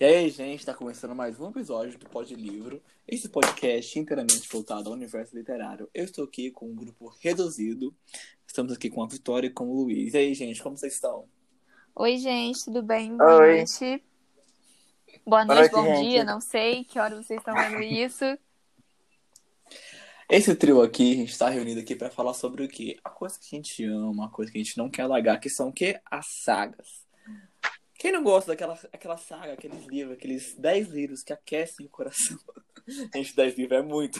E aí, gente, tá começando mais um episódio do Pod Livro, esse podcast inteiramente voltado ao universo literário. Eu estou aqui com um grupo reduzido, estamos aqui com a Vitória e com o Luiz. E aí, gente, como vocês estão? Oi, gente, tudo bem? Boa Oi. noite. Boa Boa noite, noite, bom gente. dia, não sei que hora vocês estão vendo isso. Esse trio aqui, a gente tá reunido aqui pra falar sobre o quê? A coisa que a gente ama, a coisa que a gente não quer largar, que são o quê? As sagas. Quem não gosta daquela aquela saga, aqueles livros, aqueles 10 livros que aquecem o coração? Gente, 10 livros é muito.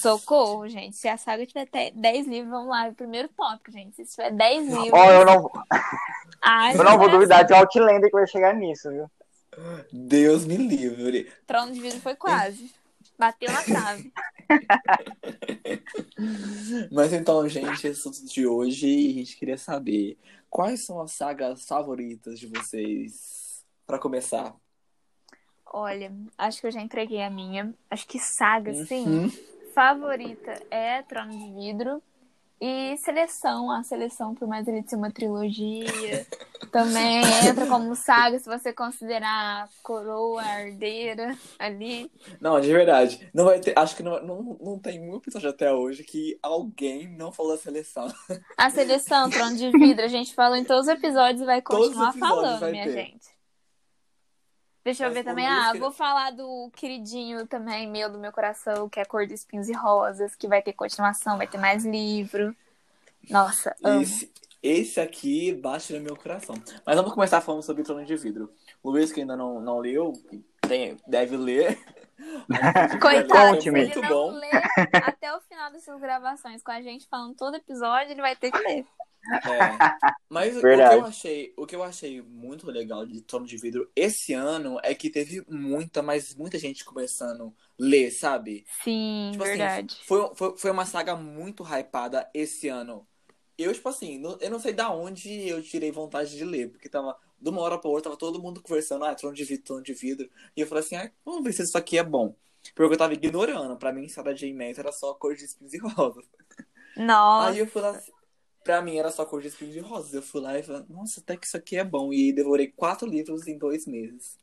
Socorro, gente. Se a saga tiver até 10 livros, vamos lá, o primeiro tópico, gente. Se tiver 10 livros. Ó, eu não, ai, eu não vou duvidar de Outlander que vai chegar nisso, viu? Deus me livre. Trono de vidro foi quase. Bateu na trave. Mas então, gente, esse assunto de hoje, a gente queria saber quais são as sagas favoritas de vocês pra começar. Olha, acho que eu já entreguei a minha. Acho que saga, sim. Uhum. favorita é Trono de Vidro. E Seleção, a Seleção, por mais ele ser uma trilogia, também entra como saga se você considerar a Coroa a Herdeira ali. Não, de verdade. Não vai ter, acho que não, não, não tem um episódio até hoje que alguém não falou da seleção. A Seleção, Trono de Vidro, a gente falou em todos os episódios e vai continuar falando, minha ter. gente. Deixa eu ver também. Ah, vou falar do queridinho também, meu do meu coração, que é Cor de Espinhos e Rosas, que vai ter continuação, vai ter mais livro. Nossa, amo. Esse, esse aqui bate no meu coração. Mas vamos começar falando sobre Trono de Vidro. O Luiz, que ainda não, não leu, tem, deve ler. Coitado, é Muito ele não bom. ler até o final dessas gravações com a gente falando todo episódio, ele vai ter que ler. É. Mas o- que, eu achei, o que eu achei muito legal de Trono de Vidro esse ano é que teve muita, mas muita gente começando a ler, sabe? Sim, Tipo assim, verdade. foi, foi, foi uma saga muito hypada esse ano. Eu, tipo assim, não- eu não sei da onde eu tirei vontade de ler, porque tava, de uma hora pra outra, tava todo mundo conversando, ah, trono de vidro, trono de vidro. E eu falei assim, ah, vamos ver se isso aqui é bom. Porque eu tava ignorando. Pra mim, Sarah J. Maas era só cor de espinhos e rosas. Nossa, Aí eu fui lá, pra mim era só cor de espinhos e rosas. Eu fui lá e falei, nossa, até que isso aqui é bom. E devorei quatro livros em dois meses.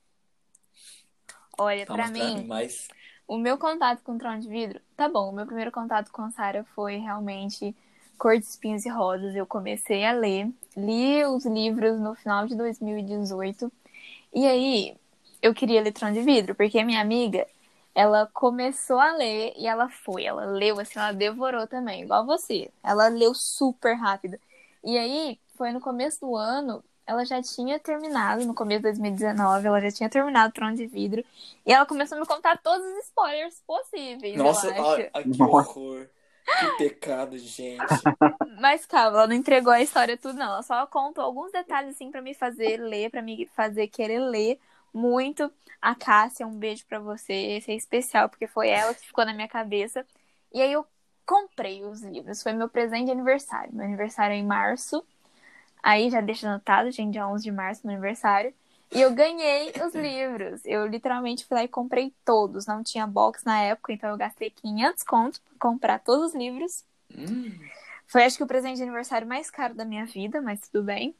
olha, Palmas pra mim, mas o meu contato com o Trono de Vidro, tá bom, o meu primeiro contato com Sarah foi realmente Cor de Espinhos e Rosas. Eu comecei a ler, li os livros no final de 2018. E aí, eu queria ler Trono de Vidro, porque a minha amiga, ela começou a ler e ela foi, ela leu assim, ela devorou também, igual você. Ela leu super rápido. E aí, foi no começo do ano, ela já tinha terminado, no começo de 2019, ela já tinha terminado Trono de Vidro. E ela começou a me contar todos os spoilers possíveis, nossa, ai, ai, que horror. Que pecado, gente. Mas calma, ela não entregou a história tudo, não. Ela só contou alguns detalhes, assim, pra me fazer ler, pra me fazer querer ler muito. A Cássia, um beijo pra você. Esse é especial, porque foi ela que ficou na minha cabeça. E aí eu comprei os livros. Foi meu presente de aniversário. Meu aniversário é em março. Aí já deixa anotado, gente, dia 11 de março, meu aniversário. E eu ganhei os livros. Eu literalmente fui lá e comprei todos. Não tinha box na época, então eu gastei 500 contos pra comprar todos os livros. Hum. Foi, acho que, o presente de aniversário mais caro da minha vida, mas tudo bem.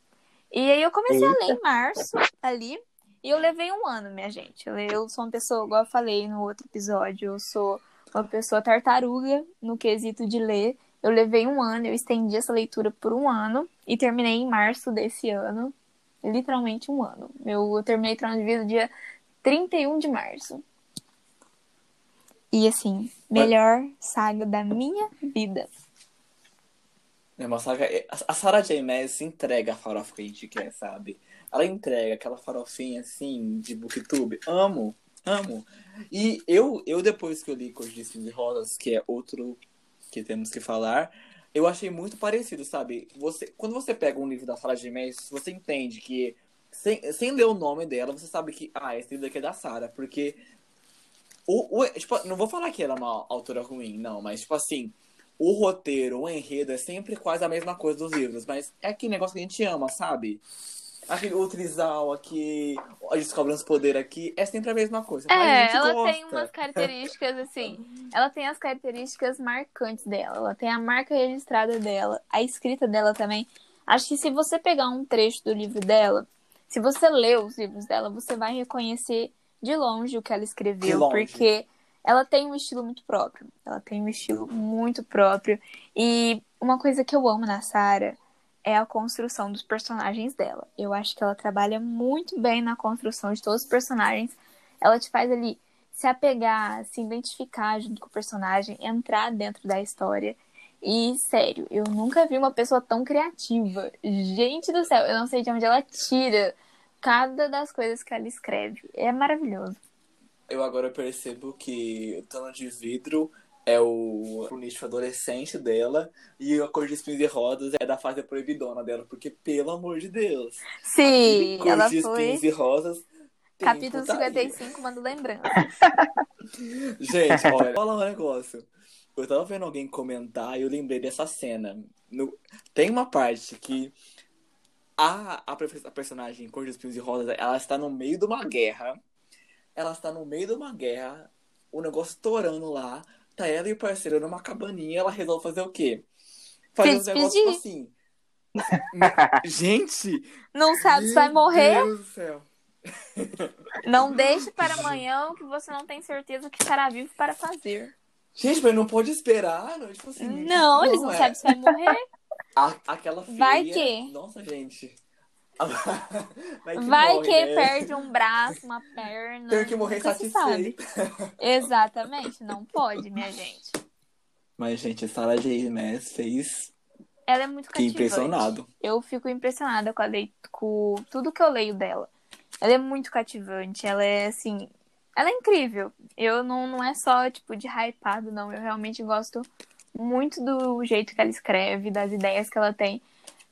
E aí eu comecei a ler em março, ali. E eu levei um ano, minha gente. Eu, sou uma pessoa, igual eu falei no outro episódio, eu sou uma pessoa tartaruga no quesito de ler. Eu levei um ano, eu estendi essa leitura por um ano e terminei em março desse ano. Literalmente um ano. Eu, eu terminei Vida dia 31 de março. E assim, melhor saga da minha vida. É uma saga. A Sarah J. Maas entrega a farofa que a gente quer, sabe? Ela entrega aquela farofinha assim de booktube. Amo, amo. E eu, eu depois que eu li Cor de Espinhos e Rosas, que é outro que temos que falar, eu achei muito parecido, sabe? Você, quando você pega um livro da Sarah J. Maas, você entende que sem, sem ler o nome dela, você sabe que ah, esse livro aqui é da Sarah, porque o, o- tipo, não vou falar que ela é uma autora ruim, não, mas tipo assim, o roteiro, o enredo é sempre quase a mesma coisa dos livros, mas é aquele negócio que a gente ama, sabe? Aquele o trisal aqui, a descobre os poderes aqui, é sempre a mesma coisa. É, ela gosta. tem umas características assim. Ela tem as características marcantes dela. Ela tem a marca registrada dela, a escrita dela também. Acho que se você pegar um trecho do livro dela, se você lê os livros dela, você vai reconhecer de longe o que ela escreveu, porque ela tem um estilo muito próprio. Ela tem um estilo muito próprio. E uma coisa que eu amo na Sarah é a construção dos personagens dela. Eu acho que ela trabalha muito bem na construção de todos os personagens. Ela te faz ali se apegar, se identificar junto com o personagem, entrar dentro da história. E, sério, eu nunca vi uma pessoa tão criativa. Gente do céu, eu não sei de onde ela tira cada das coisas que ela escreve. É maravilhoso. Eu agora percebo que o Tana de Vidro é o, o nicho adolescente dela e a Cor de Espinhos e Rosas é da fase proibidona dela, porque, pelo amor de Deus, Sim, Cor ela de foi. Espinhos e Rosas Capítulo putaria. 55, manda lembrança. Gente, olha, fala um negócio. Eu tava vendo alguém comentar e eu lembrei dessa cena. No- Tem uma parte que a, a, a personagem Cor de Espinhos e Rosas, ela está no meio de uma guerra. Ela está no meio de uma guerra, o negócio torando lá. Tá ela e o parceiro numa cabaninha, ela resolve fazer o quê? Fazer Se uns negócios tipo assim. Gente! Não sabe se vai meu morrer? Deus do céu. Não deixe para amanhã o que você não tem certeza que estará vivo para fazer. Gente, mas não pode esperar, não, tipo assim. Não, eles não é. sabem se vai morrer. A- aquela feia. Vai que- Nossa, gente. Vai que, Vai morre, que né? perde um braço, uma perna. Tem que morrer satisfeito. Exatamente, não pode, minha gente. Mas, gente, Sarah J. Maas fez. Ela é muito cativante. impressionado. Eu fico impressionada com, a lei- com tudo que eu leio dela. Ela é muito cativante, ela é assim. Ela é incrível. Eu não, não é só tipo de hypado, não. Eu realmente gosto muito do jeito que ela escreve, das ideias que ela tem.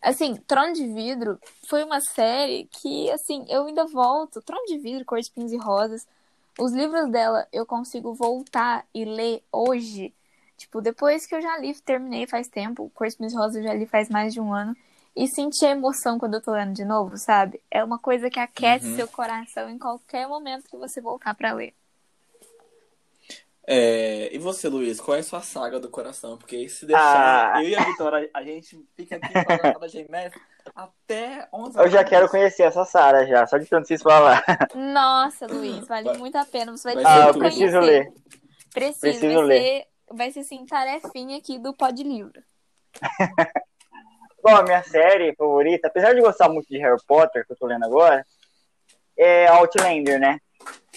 Assim, Trono de Vidro foi uma série que, assim, eu ainda volto. Trono de Vidro, Cor de Espinhos e Rosas. Os livros dela eu consigo voltar e ler hoje. Tipo, depois que eu já li, terminei faz tempo. Cor de Espinhos e Rosas eu já li faz mais de um ano e sentir a emoção quando eu tô lendo de novo, sabe? É uma coisa que aquece Uhum. seu coração em qualquer momento que você voltar pra ler. É, e você, Luiz, qual é a sua saga do coração? Porque se deixar, Ah. eu e a Vitória, a gente fica aqui falando J. Maas até 11 Eu já quero conhecer essa Sara já, só de tanto vocês falar. Nossa, Luiz, vale Vai- muito a pena. Você vai Ah, eu preciso ler. Preciso, Preciso vai ler. ser, vai ser assim, tarefinha aqui do Pod Livro. Bom, a minha série favorita, apesar de gostar muito de Harry Potter, que eu tô lendo agora, é Outlander, né?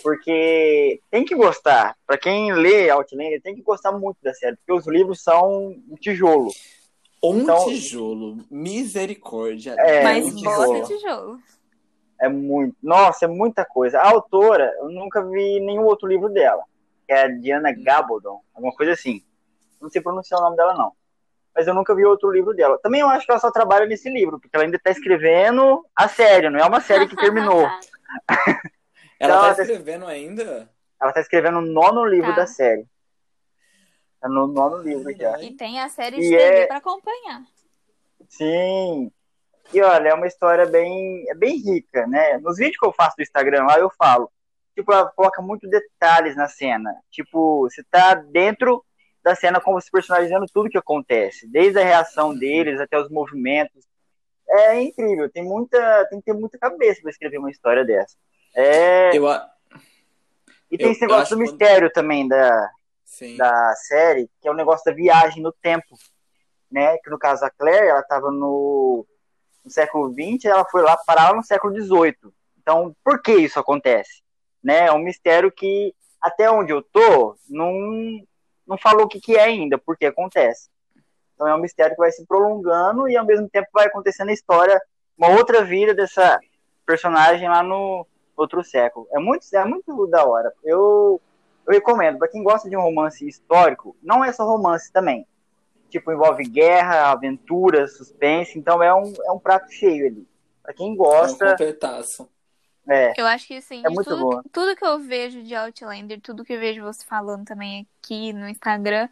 Porque tem que gostar. Pra quem lê Outlander, tem que gostar muito da série, porque os livros são um tijolo. Um Então- tijolo. Misericórdia. É, Mas um bota tijolo. tijolo. É muito. Nossa, é muita coisa. A autora, eu nunca vi nenhum outro livro dela. Que é a Diana Gabaldon, alguma coisa assim. Não sei pronunciar o nome dela, não. Mas eu nunca vi outro livro dela. Também eu acho que ela só trabalha nesse livro, porque ela ainda tá escrevendo a série, não é uma série que terminou. Ela Ela tá escrevendo ainda? Ela tá escrevendo o nono livro Tá. da série. Tá no nono livro já. E tem a série E de TV é- pra acompanhar. Sim. E olha, é uma história bem, é bem rica, né? Nos vídeos que eu faço do Instagram lá, eu falo. Tipo, ela coloca muito detalhes na cena. Tipo, você tá dentro da cena com os personagens vendo tudo que acontece. Desde a reação deles até os movimentos. É incrível. Tem muita, tem que ter muita cabeça pra escrever uma história dessa. É, Eu, a- e tem eu- esse negócio do que mistério também da, sim. da série, que é o negócio da viagem no tempo, né? Que no caso a Claire, ela estava no, no século XX, ela foi lá parar lá no século XVIII. Então, por que isso acontece? Né? É um mistério que até onde eu tô não não falou o que, que é ainda, por que acontece. Então é um mistério que vai se prolongando e ao mesmo tempo vai acontecendo a história, uma outra vida dessa personagem lá no outro século. É muito, é muito da hora. Eu eu recomendo, para quem gosta de um romance histórico, não é só romance também. Tipo, envolve guerra, aventura, suspense, então é um, é um prato cheio ali. Para quem É um gosta, completaço. É, Eu acho que assim, É muito tudo, boa. tudo que eu vejo de Outlander, tudo que eu vejo você falando também aqui no Instagram,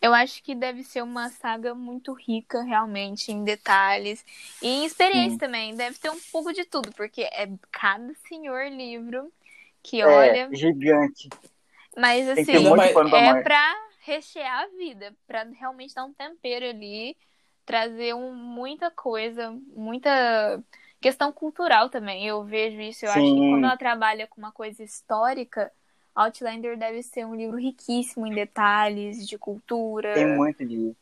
eu acho que deve ser uma saga muito rica, realmente, em detalhes e em experiência Sim. também. Deve ter um pouco de tudo, porque é cada senhor livro que é olha. gigante. Mas assim, pra é pra rechear a vida, pra realmente dar um tempero ali, trazer um, muita coisa, muita Questão cultural também, eu vejo isso. Eu Sim. acho que quando ela trabalha com uma coisa histórica, Outlander deve ser um livro riquíssimo em detalhes, de cultura. Tem muito disso.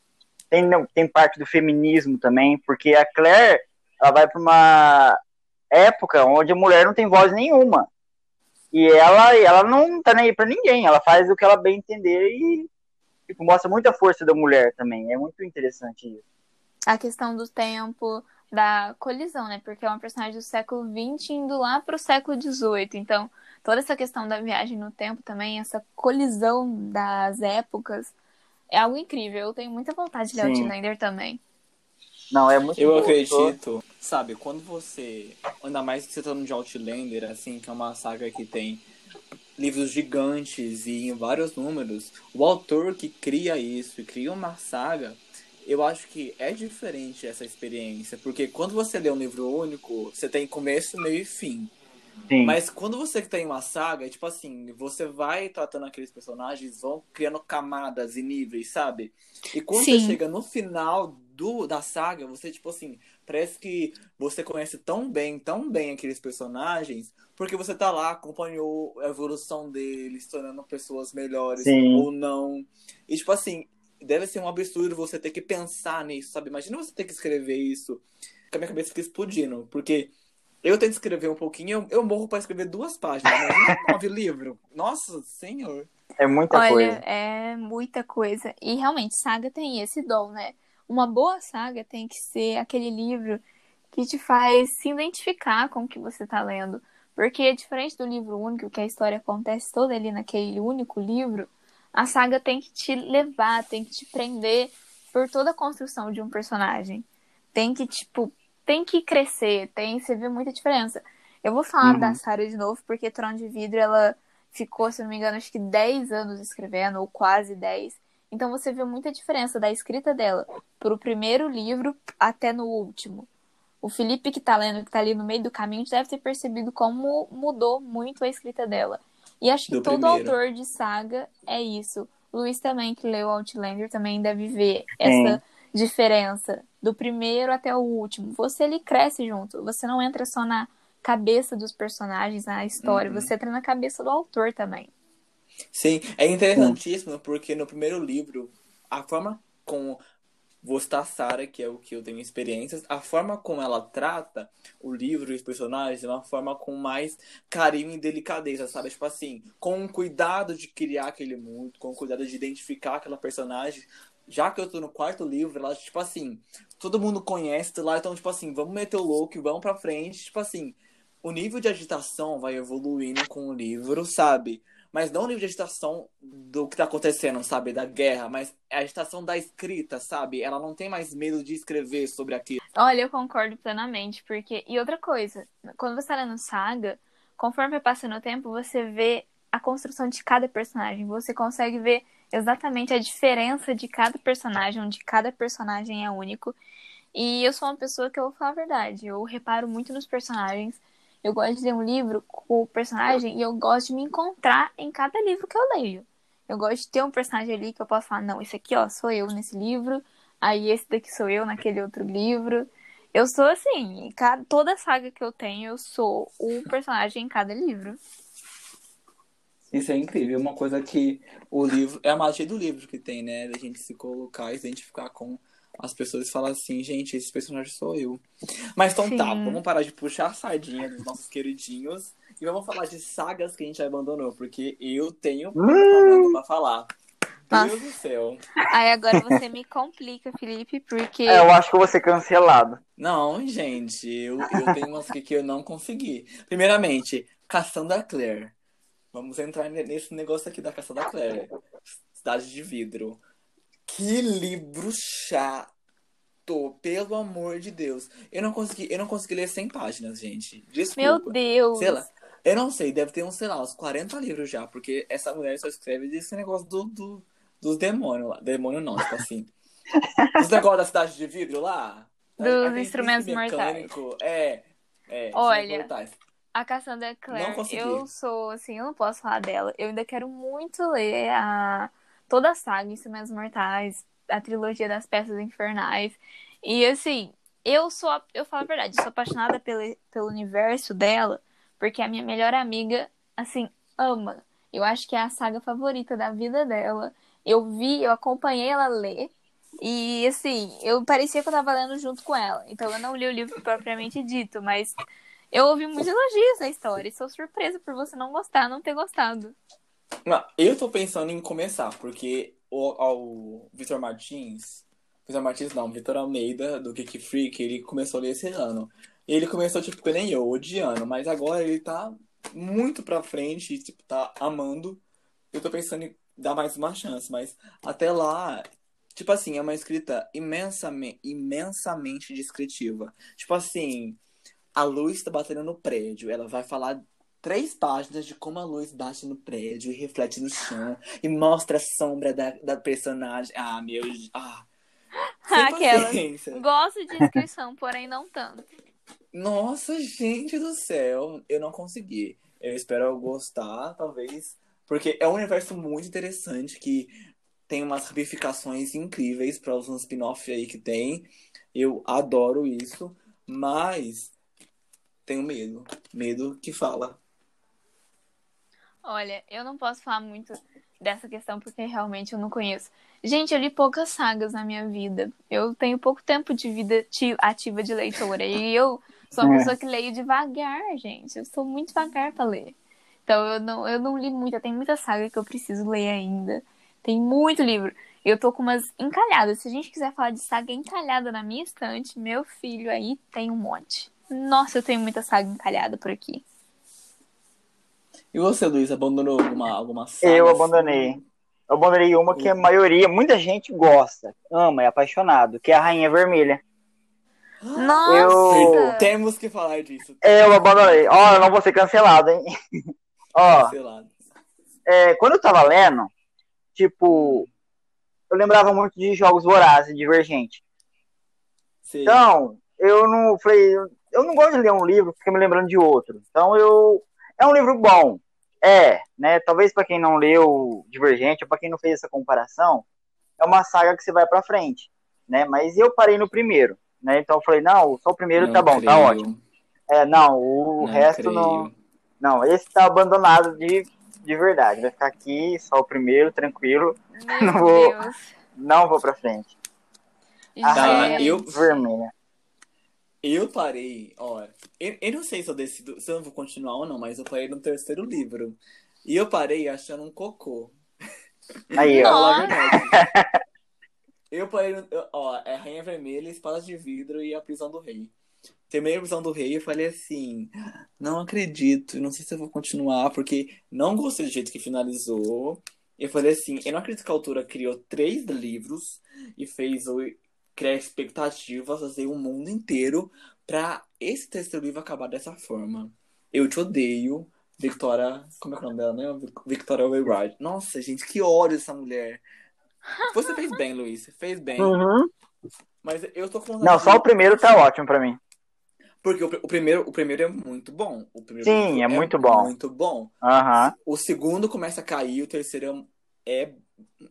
Tem, tem parte do feminismo também, porque a Claire ela vai para uma época onde a mulher não tem voz nenhuma. E ela, ela não tá nem aí pra ninguém, ela faz o que ela bem entender e tipo, mostra muita força da mulher também. É muito interessante isso. A questão do tempo, da colisão, né? Porque é uma personagem do século XX indo lá pro século XVIII. Então, toda essa questão da viagem no tempo também, essa colisão das épocas, é algo incrível. Eu tenho muita vontade de ler Outlander também. Não, é muito Eu acredito, sabe, quando você. Ainda mais que você tá no de Outlander, assim, que é uma saga que tem livros gigantes e em vários números, o autor que cria isso e cria uma saga, eu acho que é diferente essa experiência, porque quando você lê um livro único, você tem começo, meio e fim. Sim. Mas quando você tem uma saga, tipo assim, você vai tratando aqueles personagens, vão criando camadas e níveis, sabe? E quando Sim. você chega no final do, da saga, você, tipo assim, parece que você conhece tão bem, tão bem aqueles personagens, porque você tá lá, acompanhou a evolução deles, tornando pessoas melhores Sim. ou não. E, tipo assim, deve ser um absurdo você ter que pensar nisso, sabe? Imagina você ter que escrever isso, que a minha cabeça fica explodindo, porque eu tento escrever um pouquinho, eu, eu morro para escrever duas páginas, mas nove livro. Nossa, senhor. É muita Olha, coisa. É muita coisa. E realmente, saga tem esse dom, né? Uma boa saga tem que ser aquele livro que te faz se identificar com o que você está lendo. Porque, diferente do livro único, que a história acontece toda ali naquele único livro, a saga tem que te levar, tem que te prender por toda a construção de um personagem. Tem que, tipo, tem que crescer, tem, você vê muita diferença. Eu vou falar uhum. da Sarah de novo, porque Trono de Vidro, ela ficou, se não me engano, acho que 10 anos escrevendo, ou quase 10. Então você vê muita diferença da escrita dela pro primeiro livro até no último. O Felipe que tá lendo, que tá ali no meio do caminho, deve ter percebido como mudou muito a escrita dela. E acho que do todo primeiro. autor de saga é isso. Luiz também, que leu Outlander, também deve ver essa diferença do primeiro até o último. Você ele cresce junto. Você não entra só na cabeça dos personagens, na história, uhum. você entra na cabeça do autor também. Sim, é interessantíssimo porque no primeiro livro, a forma como vou citar Sarah, que é o que eu tenho experiências, a forma como ela trata o livro e os personagens é uma forma com mais carinho e delicadeza, sabe? Tipo assim, com cuidado de criar aquele mundo, com cuidado de identificar aquela personagem, já que eu tô no quarto livro, ela, tipo assim, todo mundo conhece lá, então, tipo assim, vamos meter o louco e vamos pra frente. Tipo assim, o nível de agitação vai evoluindo com o livro, sabe? Mas não o nível de agitação do que tá acontecendo, sabe? Da guerra, mas a agitação da escrita, sabe? Ela não tem mais medo de escrever sobre aquilo. Olha, eu concordo plenamente, porque. E outra coisa, quando você tá lendo saga, conforme vai passando o tempo, você vê a construção de cada personagem. Você consegue ver exatamente a diferença de cada personagem, onde cada personagem é único. E eu sou uma pessoa que eu vou falar a verdade, eu reparo muito nos personagens. Eu gosto de ler um livro com o personagem e eu gosto de me encontrar em cada livro que eu leio. Eu gosto de ter um personagem ali que eu posso falar, não, esse aqui, ó, sou eu nesse livro, aí esse daqui sou eu naquele outro livro. Eu sou assim, cada, toda saga que eu tenho, eu sou o personagem em cada livro. Isso é incrível, uma coisa que o livro. É a magia do livro que tem, né? Da gente se colocar, se identificar com as pessoas falar assim, gente, esse personagem sou eu. Mas então tá, Sim. tá, vamos parar de puxar a sardinha dos nossos queridinhos e vamos falar de sagas que a gente abandonou, porque eu tenho hum. pra falar. Nossa. Deus do céu. Aí agora você me complica, Felipe, porque. É, eu acho que eu vou ser cancelado. Não, gente, eu, eu tenho umas que, que eu não consegui. Primeiramente, Cassandra Clare. Vamos entrar nesse negócio aqui da Caça da Clare. Cidade de Vidro. Que livro chato! Pelo amor de Deus. Eu não consegui, eu não consegui ler 100 páginas, gente. Desculpa. Meu Deus. Sei lá. Eu não sei, deve ter uns, sei lá, uns 40 livros já, porque essa mulher só escreve desse negócio do, do dos demônios lá. Demônio não, tipo assim. Os negócios da cidade de vidro lá. Dos instrumentos mortais. É, é. Olha, a Cassandra Clare, eu sou, assim, eu não posso falar dela. Eu ainda quero muito ler a toda a saga Instrumentos Mortais, a trilogia das Peças Infernais. E, assim, eu sou, eu falo a verdade, eu sou apaixonada pelo, pelo universo dela, porque a minha melhor amiga, assim, ama. Eu acho que é a saga favorita da vida dela. Eu vi, eu acompanhei ela ler. E assim, eu parecia que eu tava lendo junto com ela. Então eu não li o livro propriamente dito, mas eu ouvi muitos elogios da história. E sou surpresa por você não gostar, não ter gostado. Não, eu tô pensando em começar, porque o, o Vitor Martins. Vitor Martins não, Vitor Almeida, do Geek Freak, ele começou a ler esse ano. Ele começou, tipo, que nem eu, odiando, mas agora ele tá muito pra frente, tipo, tá amando. Eu tô pensando em dar mais uma chance, mas até lá, tipo assim, é uma escrita imensamente, imensamente descritiva. Tipo assim, a luz tá batendo no prédio, ela vai falar três páginas de como a luz bate no prédio e reflete no chão e mostra a sombra da, da personagem. Ah, meu. Ah. Aquela. Gosto de descrição, porém não tanto. Nossa, gente do céu, eu não consegui. Eu espero eu gostar, talvez. Porque é um universo muito interessante que tem umas ramificações incríveis para os spin-off aí que tem. Eu adoro isso, mas tenho medo. Medo que fala. Olha, eu não posso falar muito dessa questão porque realmente eu não conheço. Gente, eu li poucas sagas na minha vida. Eu tenho pouco tempo de vida ativa de leitora. E eu sou uma é. pessoa que leio devagar, gente. Eu sou muito devagar para ler. Então eu não, eu não li muito. Tem muita saga que eu preciso ler ainda. Tem muito livro. Eu tô com umas encalhadas. Se a gente quiser falar de saga encalhada na minha estante, meu filho aí tem um monte. Nossa, eu tenho muita saga encalhada por aqui. E você, Luiz, abandonou alguma, alguma saga? Eu abandonei. Eu abandonei uma que a maioria, muita gente gosta, ama, é apaixonado, que é a Rainha Vermelha. Nossa! Eu... Temos que falar disso. Eu abandonei. Ó, oh, eu não vou ser cancelado, hein? Ó, cancelado. É, quando eu tava lendo, tipo, eu lembrava muito de jogos vorazes, divergente. Sim. Então, eu não falei, eu não gosto de ler um livro porque me lembrando de outro. Então eu é um livro bom. É, né? Talvez para quem não leu Divergente ou para quem não fez essa comparação, é uma saga que você vai para frente, né? Mas eu parei no primeiro, né? Então eu falei, não, só o primeiro não tá bom, tá creio. tá ótimo. É, não, o não resto creio. não. Não, esse tá abandonado de, de verdade. Vai ficar aqui, só o primeiro, tranquilo. Meu não vou, Deus. não vou para frente. Tá, eu vermelha. Eu parei, ó. Eu, eu não sei se eu decido, se eu vou continuar ou não, mas eu parei no terceiro livro. E eu parei achando um cocô. Aí, ó. eu parei no, ó, é Rainha Vermelha, Espada de Vidro e A Prisão do Rei. Terminei a Prisão do Rei e falei assim, não acredito, não sei se eu vou continuar, porque não gostei do jeito que finalizou. Eu falei assim, eu não acredito que a autora criou três livros e fez o criar expectativas, fazer o mundo inteiro pra esse terceiro livro acabar dessa forma. Eu te odeio, Victoria. Como é, é o nome dela, né? Victoria Wayward. Nossa, gente, que ódio essa mulher. Você fez bem, Luiz. Você fez bem. Uhum. Mas eu tô com. Não, só o primeiro tá ótimo pra mim. Porque o, o, primeiro, o primeiro é muito bom. O primeiro Sim, é, é, muito bom. Muito bom. Uhum. O segundo começa a cair, o terceiro é, é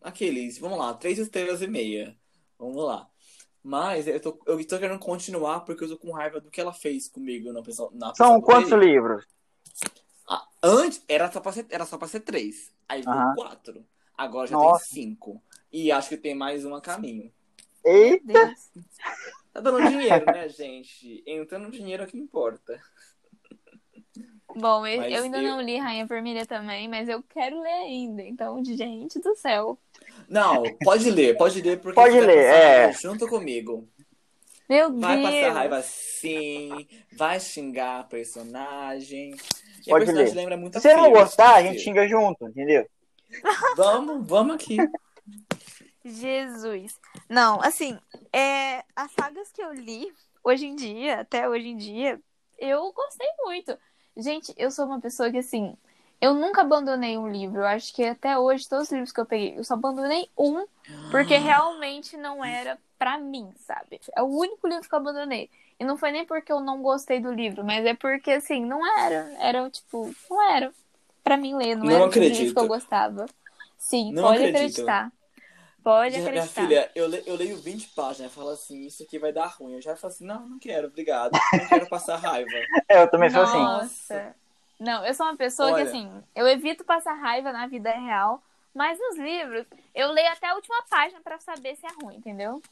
aqueles. Vamos lá, três estrelas e meia. Vamos lá. Mas eu tô, eu tô querendo continuar porque eu tô com raiva do que ela fez comigo na pessoa. Na São quantos dele. livros? Ah, antes era só, pra ser, era só pra ser três. Aí deu uhum. quatro. Agora já Nossa. tem cinco. E acho que tem mais um a caminho. Eita! Tá dando dinheiro, né, gente? Entrando dinheiro é o que importa. Bom, eu, eu ainda eu... não li Rainha Vermelha também, mas eu quero ler ainda. Então, gente do céu. Não, pode ler, pode ler, porque pode ler, é. junto comigo. Meu vai Deus. Vai passar raiva sim, vai xingar a personagem. E pode a personagem ler. lembra muito Se você não gostar, a gente xinga junto, entendeu? Vamos, vamos aqui. Jesus. Não, assim, é, as sagas que eu li hoje em dia, até hoje em dia, eu gostei muito. Gente, eu sou uma pessoa que, assim, eu nunca abandonei um livro. Eu acho que até hoje, todos os livros que eu peguei, eu só abandonei um, porque realmente não era para mim, sabe? É o único livro que eu abandonei. E não foi nem porque eu não gostei do livro, mas é porque, assim, não era. Era, tipo, não era para mim ler, não, não era o livro que eu gostava. Sim, não pode acredito. acreditar. Pode Minha, minha acreditar. filha, eu, le- eu leio 20 páginas e falo assim, isso aqui vai dar ruim. Eu já falo assim, não, não quero, obrigado. Não quero passar raiva. É, eu também sou assim. Nossa. Não, eu sou uma pessoa Olha. que, assim, eu evito passar raiva na vida real, mas nos livros, eu leio até a última página pra saber se é ruim, entendeu?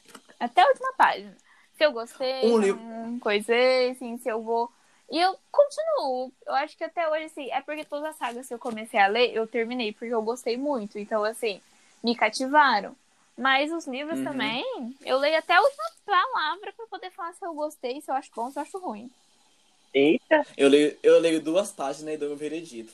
Até a última página. Se eu gostei, Um livro- não coisei, assim, se eu vou. E eu continuo. Eu acho que até hoje, assim, é porque todas as sagas que eu comecei a ler, eu terminei, porque eu gostei muito. Então, assim, me cativaram. Mas os livros Uhum. também, eu leio até a última palavra pra poder falar se eu gostei, se eu acho bom, se eu acho ruim. Eita, Eu leio, eu leio duas páginas e dou meu veredito.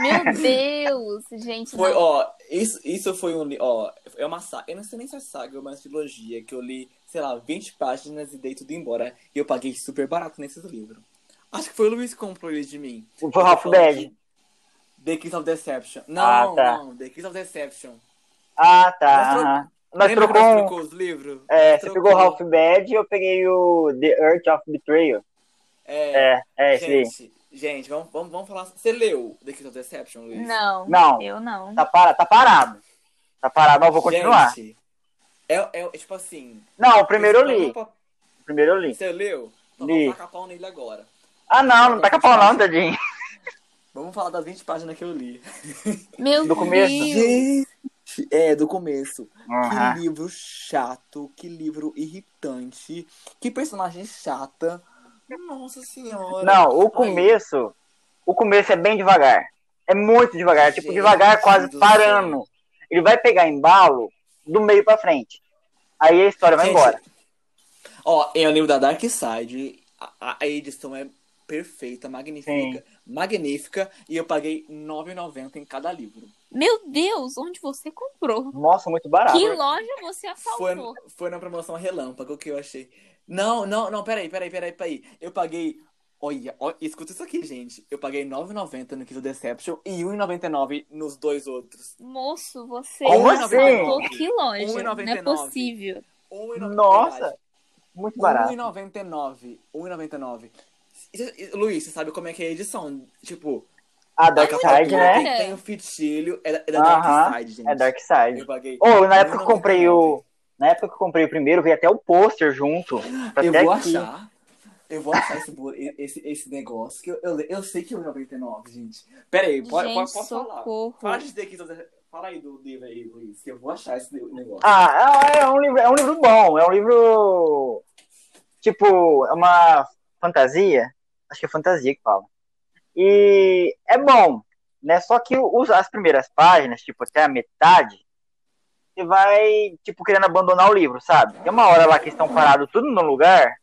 Meu Deus, gente. Foi, não. ó, isso, isso foi um. Ó, é uma saga. Eu não sei nem se é saga, é uma trilogia que eu li, sei lá, 20 páginas e dei tudo embora. E eu paguei super barato nesses livros. Acho que foi o Luiz que comprou ele de mim. foi o Ralph Bad. The Kiss of Deception. Não, Ah, tá. não, The Kiss of Deception. Ah, tá. Nós tro-. Nós trocou um. os livros? É, Nós você trocou. pegou o Ralph Bad e eu peguei o The Earth of Betrayal. É, É, é esse aí. gente, gente vamos, vamos, vamos falar. Você leu The Kiss of Deception, Luiz? Não, Não. eu não. Tá, para, tá parado. Tá parado, mas eu vou continuar. Gente, é, é, é tipo assim. Não, o primeiro eu li. O primeiro eu li. Você leu? Então Li. vamos tacar pau nele agora. Ah, não, não tá com a pau não, tadinho. Vamos falar das 20 páginas que eu li. Meu Do começo. Deus. Gente, é, do começo. Aham. Que livro chato, que livro irritante, que personagem chata. Nossa senhora. Não, o começo. O começo é bem devagar. É muito devagar. Tipo, Gente devagar, quase do parando. Ele vai pegar embalo do meio pra frente. Aí a história vai Gente, embora. Ó, é o livro da Dark Side. A, a edição é perfeita, magnífica. Magnífica. E eu paguei R$ 9,90 em cada livro. Meu Deus, onde você comprou? Nossa, muito barato. Que loja você Foi, assaltou? foi na promoção relâmpago que eu achei. Não, não, não, peraí, peraí, peraí, peraí. Eu paguei. Olha, olha, escuta isso aqui, gente. Eu paguei R$ 9,90 no Kiss of Deception e R$ 1,99 nos dois outros. Moço, você assaltou assim? que loja? Não é 1,99. possível. R$ 1,99. Nossa, muito barato. R$ 1,99. R$ 1,99. E- e- Luiz, você sabe como é que é a edição? Tipo, A Dark Side, né? tem, tem o fitilho, é da, é da Dark Side, gente. É Dark Side. Eu paguei. Ô, na época que eu comprei o. 1,99. Na época que eu comprei o primeiro, veio até o pôster junto. Tá Eu vou aqui. achar. Eu vou achar esse, esse, esse negócio. Que eu, eu, eu sei que é o 99, gente. Pera aí, pode, Gente, pode, posso falar? socorro. Fala de the- Fala aí do livro aí, Luiz, que eu vou achar esse negócio. Ah, é é um livro, é um livro bom. É um livro. Tipo, é uma fantasia. Acho que é fantasia que fala. E é bom, né? Só que os, as primeiras páginas, tipo, até a metade, você vai, tipo, querendo abandonar o livro, sabe? Tem uma hora lá que estão parados tudo no lugar.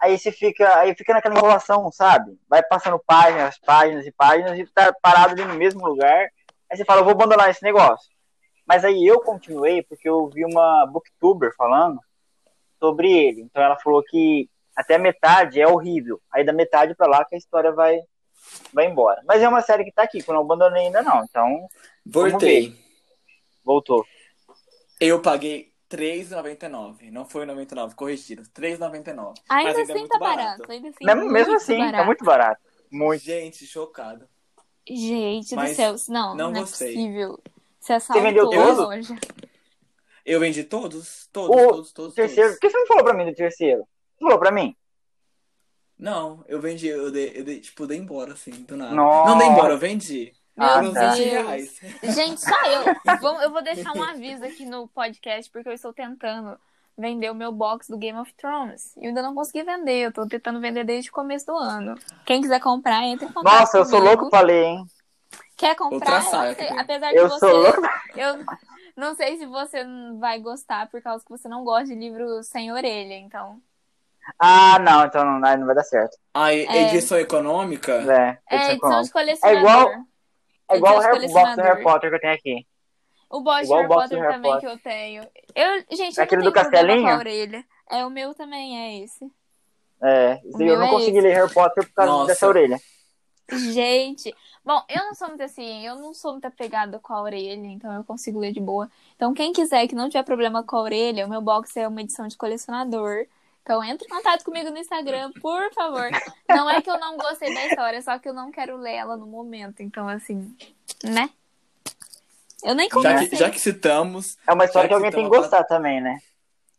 Aí você fica, aí fica naquela enrolação, sabe? Vai passando páginas, páginas e páginas e tá parado ali no mesmo lugar. Aí você fala, eu vou abandonar esse negócio. Mas aí eu continuei porque eu vi uma booktuber falando sobre ele. Então ela falou que até a metade é horrível. Aí da metade pra lá que a história vai vai embora. Mas é uma série que tá aqui, que eu não abandonei ainda não. Então, Voltei. Voltou. Eu paguei R$3,99. Não foi 99, corrigido. R$3,99. Ainda ainda é assim muito tá barato. barato. Ainda assim, Mesmo, mesmo muito assim, tá barato. muito barato. Muito. Gente, chocado. Gente Mas do céu, não, não não, é possível. Você assaltou vendeu a todos? loja. Eu vendi todos? Todos, O todos, todos, Terceiro, todos. por que você não falou pra mim do terceiro? Você falou pra mim? Não, eu vendi, eu dei, eu dei, tipo, dei embora, assim, do nada. Nossa. Não dei embora, eu vendi. Meu Ah, Por uns tá. 20 Deus. reais. Gente, só eu. Eu vou deixar um aviso aqui no podcast, porque eu estou tentando vender o meu box do Game of Thrones. E ainda não consegui vender. Eu tô tentando vender desde o começo do ano. Quem quiser comprar, entre em contato Nossa, eu sou louco pra ler, hein? Quer comprar? saia tem. apesar de Eu você. sou louco. Eu não sei se você vai gostar, por causa que você não gosta de livro sem orelha, então. Ah, não, então não, não vai dar certo. A edição econômica, É, É, edição edição econômica. de colecionador. É igual- É igual o Harry, box do. Harry Potter que eu tenho aqui. O box de Igual o Harry Potter do Harry também Potter. que eu tenho. Eu, gente, eu Aquele não do castelinho? com a orelha. É, o meu também é esse. É, O eu não é consegui esse. ler Harry Potter por causa Nossa. dessa orelha. Gente, bom, eu não sou muito assim, eu não sou muito apegada com a orelha, então eu consigo ler de boa. Então, quem quiser que não tiver problema com a orelha, o meu box é uma edição de colecionador. Então, entre em contato comigo no Instagram, por favor. Não é que eu não gostei da história, só que eu não quero ler ela no momento. Então, assim, né? Eu nem Já que, já que citamos. É uma história que que alguém tem que gostar também, né?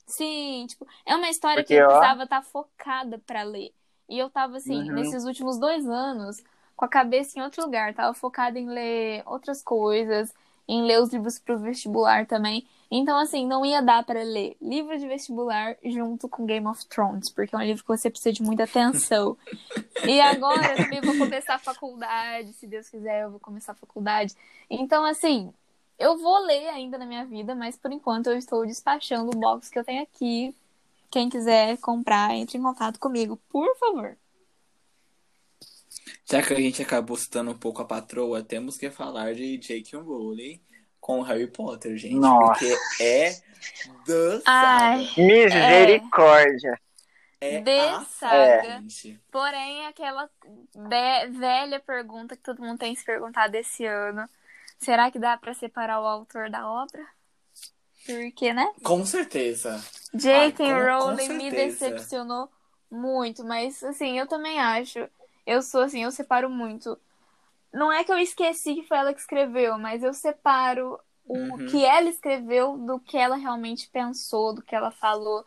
Sim, tipo, é uma história Porque, que eu ó- precisava estar focada pra ler. E eu tava, assim, Uhum. nesses últimos dois anos, com a cabeça em outro lugar. Tava focada em ler outras coisas, em ler os livros pro vestibular também. Então, assim, não ia dar pra ler livro de vestibular junto com Game of Thrones, porque é um livro que você precisa de muita atenção. e agora eu também vou começar a faculdade, se Deus quiser, eu vou começar a faculdade. Então, assim, eu vou ler ainda na minha vida, mas por enquanto eu estou despachando o box que eu tenho aqui. Quem quiser comprar, entre em contato comigo, por favor. Já que a gente acabou citando um pouco a patroa, temos que falar de J.K. Rowling com Harry Potter, gente. Nossa. Porque é dançada. Ai, Misericórdia. É de a saga. gente. porém, aquela velha pergunta que todo mundo tem se perguntado esse ano: será que dá pra separar o autor da obra? Porque, né? Com certeza. J.K. Rowling me decepcionou muito, mas assim, eu também acho. Eu sou assim, eu separo muito. Não é que eu esqueci que foi ela que escreveu, mas eu separo o Uhum. que ela escreveu do que ela realmente pensou, do que ela falou.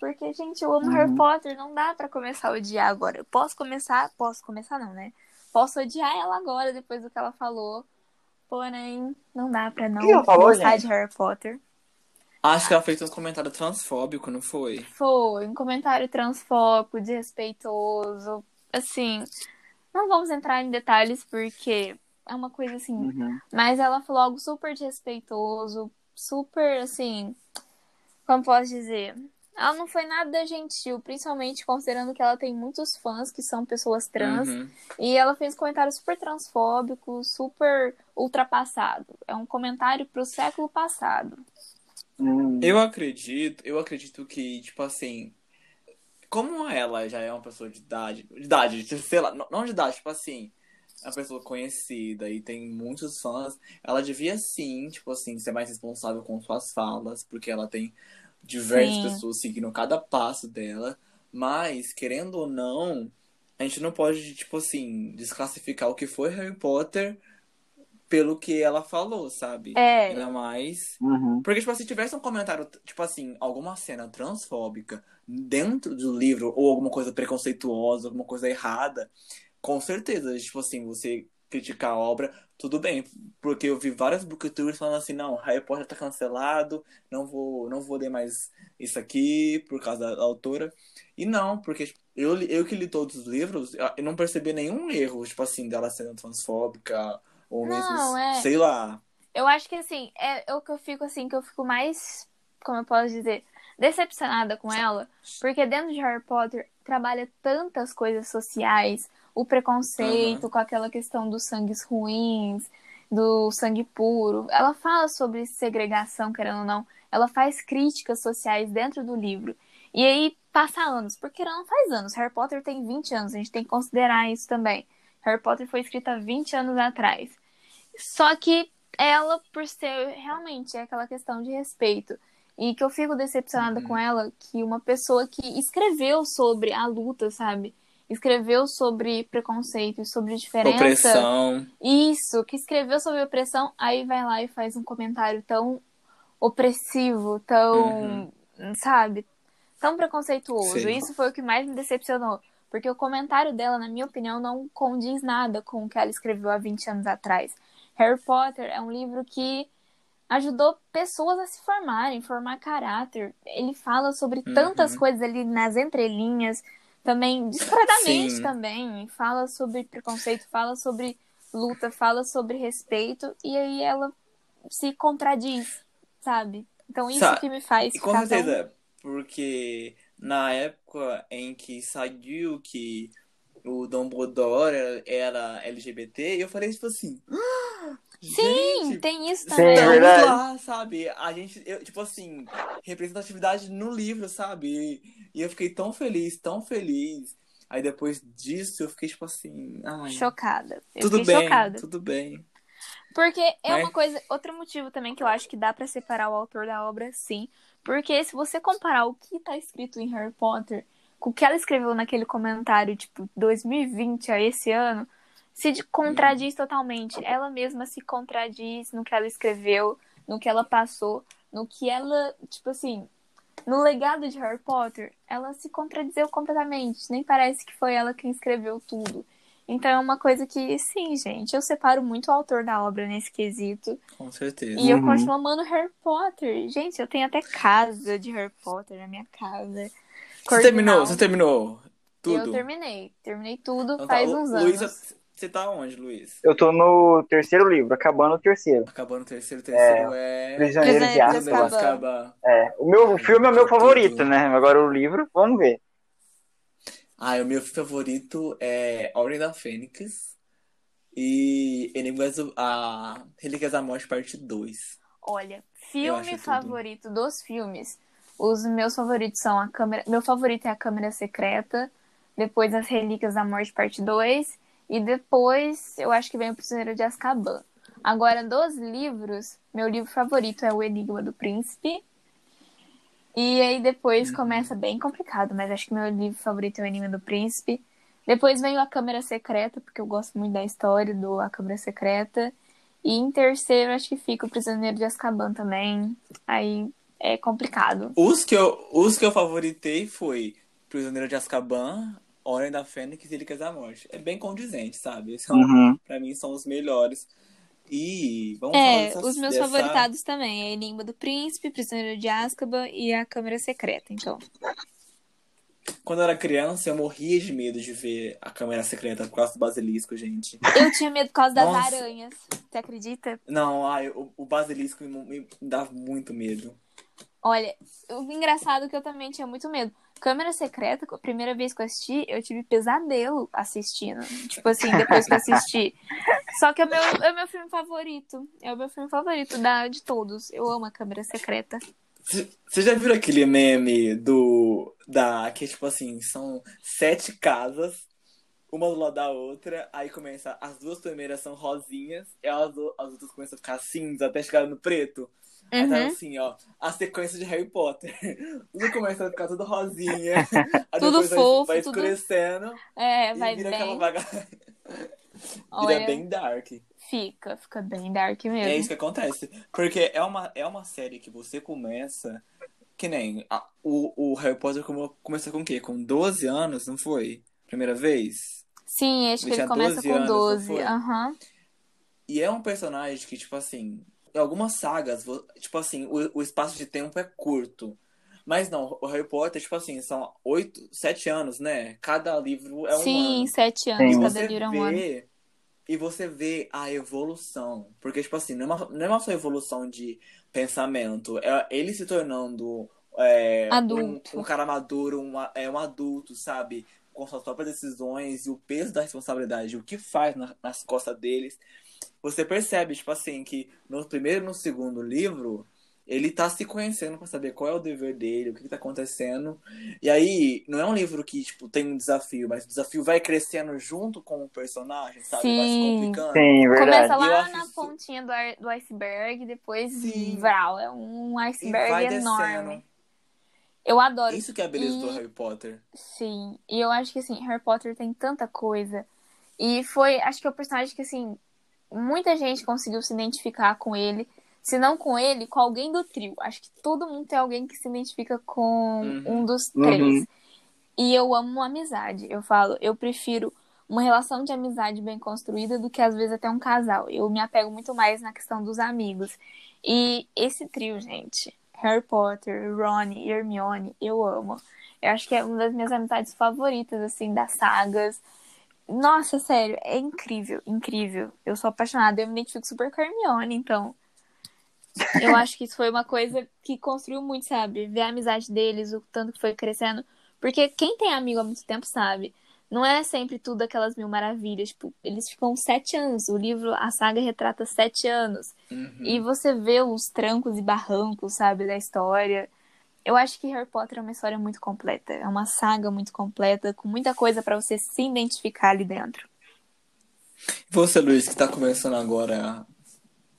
Porque, gente, eu amo Uhum. Harry Potter, não dá pra começar a odiar agora. Eu posso começar, posso começar não, né? Posso odiar ela agora depois do que ela falou. Porém, não dá pra não falou, gostar gente? de Harry Potter. Acho que ela fez um comentário transfóbico, não foi? Foi um comentário transfóbico, desrespeitoso. Assim, não vamos entrar em detalhes porque é uma coisa assim. Uhum. Mas ela falou algo super desrespeitoso, super assim. Como posso dizer? Ela não foi nada gentil, principalmente considerando que ela tem muitos fãs que são pessoas trans. Uhum. E ela fez um comentário super transfóbico, super ultrapassado. É um comentário pro século passado. Hum. Eu acredito, eu acredito que, tipo assim, como ela já é uma pessoa de idade, de idade, de- sei lá, não não de idade, tipo assim, é uma pessoa conhecida e tem muitos fãs, ela devia sim, tipo assim, ser mais responsável com suas falas, porque ela tem diversas Sim. pessoas seguindo cada passo dela, mas, querendo ou não, a gente não pode, tipo assim, desclassificar o que foi Harry Potter pelo que ela falou, sabe? É. Ainda mais Uhum. porque, tipo, se tivesse um comentário, tipo assim, alguma cena transfóbica dentro do livro, ou alguma coisa preconceituosa, alguma coisa errada, com certeza, tipo assim, você criticar a obra, tudo bem. Porque eu vi vários booktubers falando assim, não, Harry Potter tá cancelado, não vou, não vou ler mais isso aqui por causa da autora. E não, porque tipo, eu, eu que li todos os livros, eu não percebi nenhum erro, tipo assim, dela sendo transfóbica, ou mesmo, Não, é. sei lá. Eu acho que assim, é o que eu fico assim, que eu fico mais, como eu posso dizer, decepcionada com ela, porque dentro de Harry Potter trabalha tantas coisas sociais, o preconceito com aquela questão dos sangues ruins, do sangue puro. Ela fala sobre segregação, querendo ou não. Ela faz críticas sociais dentro do livro. E aí passa anos, porque não faz anos. Harry Potter tem 20 anos, a gente tem que considerar isso também. Harry Potter foi escrita há 20 anos atrás. Só que ela, por ser realmente é aquela questão de respeito. E que eu fico decepcionada Uhum. com ela, que uma pessoa que escreveu sobre a luta, sabe? Escreveu sobre preconceito e sobre diferença. Opressão. Isso, que escreveu sobre opressão, aí vai lá e faz um comentário tão opressivo, tão, sabe, tão preconceituoso. Sim. Isso foi o que mais me decepcionou. Porque o comentário dela, na minha opinião, não condiz nada com o que ela escreveu há 20 anos atrás. Harry Potter é um livro que ajudou pessoas a se formarem, formar caráter. Ele fala sobre tantas Uhum. coisas ali nas entrelinhas, também discretamente Sim. também. Fala sobre preconceito, fala sobre luta, fala sobre respeito, e aí ela se contradiz, sabe? Então isso que me faz E com ficar tão- certeza, porque na época em que saiu que o Dumbledore era LGBT, eu falei tipo assim, "Ah, Sim, gente, tem isso Sim, também. é estamos verdade. lá, sabe? A gente, eu, tipo assim, representatividade no livro, sabe? E eu fiquei tão feliz, tão feliz. Aí depois disso eu fiquei tipo assim, ai, Chocada. Eu tudo fiquei bem, chocada. tudo bem. Porque é Né? uma coisa, outro motivo também que eu acho que dá pra separar o autor da obra, sim. Porque se você comparar o que tá escrito em Harry Potter com o que ela escreveu naquele comentário, tipo, 2020 a esse ano, se contradiz totalmente. Ela mesma se contradiz no que ela escreveu, no que ela passou, no que ela, tipo assim, no legado de Harry Potter, ela se contradizeu completamente. Nem parece que foi ela quem escreveu tudo. Então é uma coisa que, sim, gente, eu separo muito o autor da obra nesse quesito. Com certeza. E eu Uhum. continuo amando Harry Potter. Gente, eu tenho até casa de Harry Potter na minha casa. Você terminou? Cordinal. Você terminou tudo? Eu terminei. Terminei tudo Então tá, faz Lu- uns Luiz, anos. você tá onde, Luiz? Eu tô no terceiro livro, acabando o terceiro. Acabando o terceiro, o terceiro é... De Prisioneiro de Azkaban. É, o meu o filme é o meu Tudo. favorito, né? Agora o livro, vamos ver. Ah, o meu favorito é Ordem da Fênix e Enigmas do... a Relíquias da Morte, parte 2. Olha, filme tudo. favorito dos filmes. Os meus favoritos são a câmera. Meu favorito é a Câmera Secreta. Depois as Relíquias da Morte, parte 2. E depois eu acho que vem o Prisioneiro de Azkaban. Agora, dos livros, meu livro favorito é O Enigma do Príncipe. E aí depois começa bem complicado, mas acho que meu livro favorito é O Enigma do Príncipe. Depois vem o A Câmera Secreta, porque eu gosto muito da história do A Câmera Secreta. E em terceiro, acho que fica o Prisioneiro de Azkaban também. Aí é complicado. Os que eu, os que eu favoritei foi Prisioneiro de Azkaban, Ordem da Fênix e Relíquias da Morte. É bem condizente, sabe? Esses são, Uhum. pra mim são os melhores. E vamos É, dessas- os meus dessa- favoritados também. É Enigma do Príncipe, Prisioneiro de Azkaban e A Câmera Secreta, então. Quando eu era criança, eu morria de medo de ver a câmera secreta por causa do basilisco, gente. Eu tinha medo por causa das Nossa. aranhas. Você acredita? Não, ai, o, o basilisco me, me dava muito medo. Olha, o engraçado é que eu também tinha muito medo. Câmera Secreta, a primeira vez que eu assisti, eu tive pesadelo assistindo. Tipo assim, depois que eu assisti. Só que é o meu, é o meu filme favorito. É o meu filme favorito da, de todos. Eu amo a Câmera Secreta. Você já viu aquele meme do. Da. Que tipo assim, são sete casas, uma do lado da outra, aí começa. As duas primeiras são rosinhas, e as, as outras começam a ficar cinza até chegar no preto. Aí tá Uhum. assim, ó, a sequência de Harry Potter. Tudo começa a ficar tudo rosinha. Tudo vai- fofo, vai, tudo- escurecendo É, e vai vira bem. aquela vaga. vira Olha, bem dark. fica, fica bem dark mesmo. É isso que acontece. Porque é uma, é uma série que você começa. Que nem. a- o, o Harry Potter come, começou com o quê? Com 12 anos, não foi? Primeira vez? Sim, acho que Ele ele tinha começa 12 com anos, não 12. foi? Aham. E é um personagem que, tipo assim, em algumas sagas, tipo assim, o, o espaço de tempo é curto. Mas não, o Harry Potter, tipo assim, são oito, sete anos, né? Cada livro é um Sim, ano. sete E anos, Sim. cada livro é um ano. vê. E você vê a evolução. Porque, tipo assim, não é uma, não é uma só evolução de pensamento. É ele se tornando é, Adulto. Um, um cara maduro, um, é, um adulto, sabe? Com suas próprias decisões e o peso da responsabilidade, o que faz na- nas costas deles. Você percebe, tipo assim, que no primeiro e no segundo livro, ele tá se conhecendo pra saber qual é o dever dele, o que, que tá acontecendo. E aí, não é um livro que, tipo, tem um desafio, mas o desafio vai crescendo junto com o personagem, sabe? Vai se Sim. complicando. Sim, Começa verdade. Eu lá na pontinha do, ar- do iceberg, depois Sim. vral. É um E iceberg vai enorme. descendo. Eu adoro. Isso que é a beleza do E- Harry Potter. Sim. E eu acho que assim, Harry Potter tem tanta coisa. E foi, acho que é o personagem que assim, muita gente conseguiu se identificar com ele. Se não com ele, com alguém do trio. Acho que todo mundo tem alguém que se identifica com Uhum. um dos Uhum. três. E eu amo uma amizade. Eu falo, eu prefiro uma relação de amizade bem construída do que às vezes até um casal. Eu me apego muito mais na questão dos amigos. E esse trio, gente, Harry Potter, Ron e Hermione, eu amo. Eu acho que é uma das minhas amizades favoritas, assim, das sagas. Nossa, sério, é incrível, incrível. Eu sou apaixonada, eu me identifico super com a Hermione, então. Eu acho que isso foi uma coisa que construiu muito, sabe? Ver a amizade deles, o tanto que foi crescendo. Porque quem tem amigo há muito tempo sabe. Não é sempre tudo aquelas mil maravilhas. Tipo, eles ficam sete anos. O livro, a saga retrata sete anos. Uhum. E você vê os trancos e barrancos, sabe, da história. Eu acho que Harry Potter é uma história muito completa. É uma saga muito completa, com muita coisa pra você se identificar ali dentro. Você, Luiz, que tá começando agora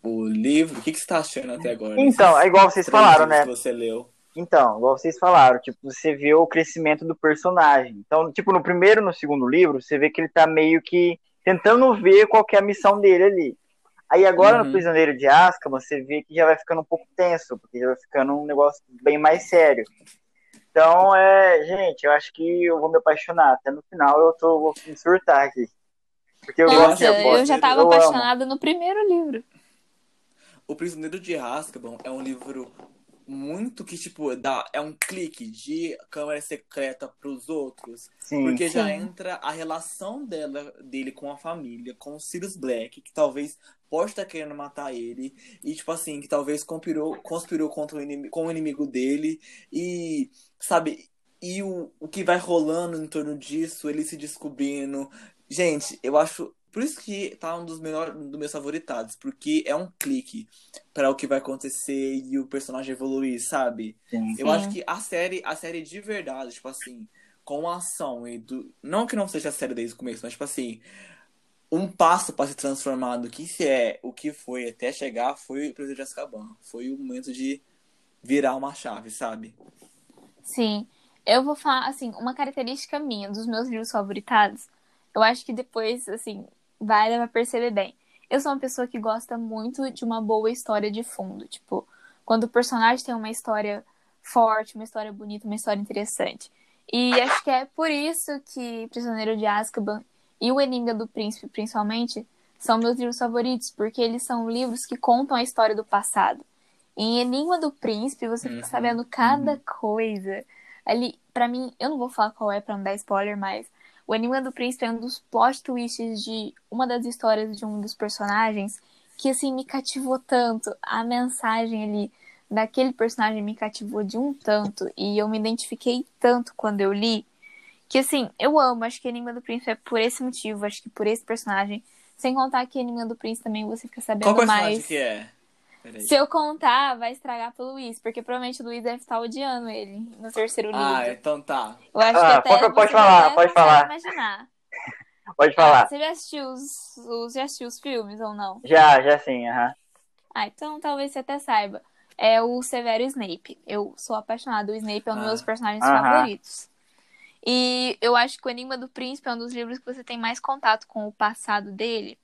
o livro, o que, que você tá achando até agora? Então, desses é igual vocês falaram, né? que você leu. Então, igual vocês falaram, tipo, você vê o crescimento do personagem. Então, tipo, no primeiro e no segundo livro, você vê que ele tá meio que tentando ver qual que é a missão dele ali. Aí agora Uhum. no Prisioneiro de Azkaban, você vê que já vai ficando um pouco tenso, porque já vai ficando um negócio bem mais sério. Então, é, gente, eu acho que eu vou me apaixonar. Até no final eu tô, vou me surtar aqui. Porque eu gosto Nossa, de Harry Potter, eu já tava amo. apaixonada no primeiro livro. O Prisioneiro de Azkaban é um livro muito que, tipo, dá, é um clique de câmera secreta pros outros. Sim, Porque já Sim. entra a relação dela, dele com a família, com o Sirius Black, que talvez pode estar querendo matar ele. E, tipo assim, que talvez conspirou, conspirou contra o inimigo, com o inimigo dele. E, sabe, e o, o que vai rolando em torno disso, ele se descobrindo. Gente, eu acho. Por isso que tá um dos, melhores, um dos meus favoritados, porque é um clique para o que vai acontecer e o personagem evoluir, sabe? sim. Eu acho que a série, a série de verdade, tipo assim, com a ação e do. Não que não seja a série desde o começo, mas tipo assim, um passo para se transformar do que se é, o que foi até chegar foi o Prisioneiro de Azkaban. Foi o momento de virar uma chave, sabe? Sim. Eu vou falar, assim, uma característica minha dos meus livros favoritados. Eu acho que depois, assim, vai dar pra perceber bem. Eu sou uma pessoa que gosta muito de uma boa história de fundo. Tipo, quando o personagem tem uma história forte, uma história bonita, uma história interessante. E acho que é por isso que Prisioneiro de Azkaban e O Enigma do Príncipe, principalmente, são meus livros favoritos, porque eles são livros que contam a história do passado. Em Enigma do Príncipe, você fica Uhum, sabendo cada coisa. Ali, pra mim, eu não vou falar qual é pra não dar spoiler, mas o Enigma do Príncipe é um dos plot twists de uma das histórias de um dos personagens que, assim, me cativou tanto. A mensagem ali daquele personagem me cativou de um tanto e eu me identifiquei tanto quando eu li que, assim, eu amo. Acho que Enigma do Príncipe é por esse motivo, acho que por esse personagem. Sem contar que Enigma do Príncipe também você fica sabendo Qual personagem mais. que é? Peraí. Se eu contar, vai estragar pro Luiz, porque provavelmente o Luiz deve estar odiando ele no terceiro livro. Ah, então tá. Eu acho Ah, que até pode- falar, pode falar. imaginar. Pode Ah, falar. você já assistiu os, os- já assistiu os filmes ou não? Já, já sim, aham. Ah, então talvez você até saiba. É o Severo Snape. Eu sou apaixonada. O Snape é um dos Ah. meus personagens Aham. favoritos. E eu acho que o Enigma do Príncipe é um dos livros que você tem mais contato com o passado dele.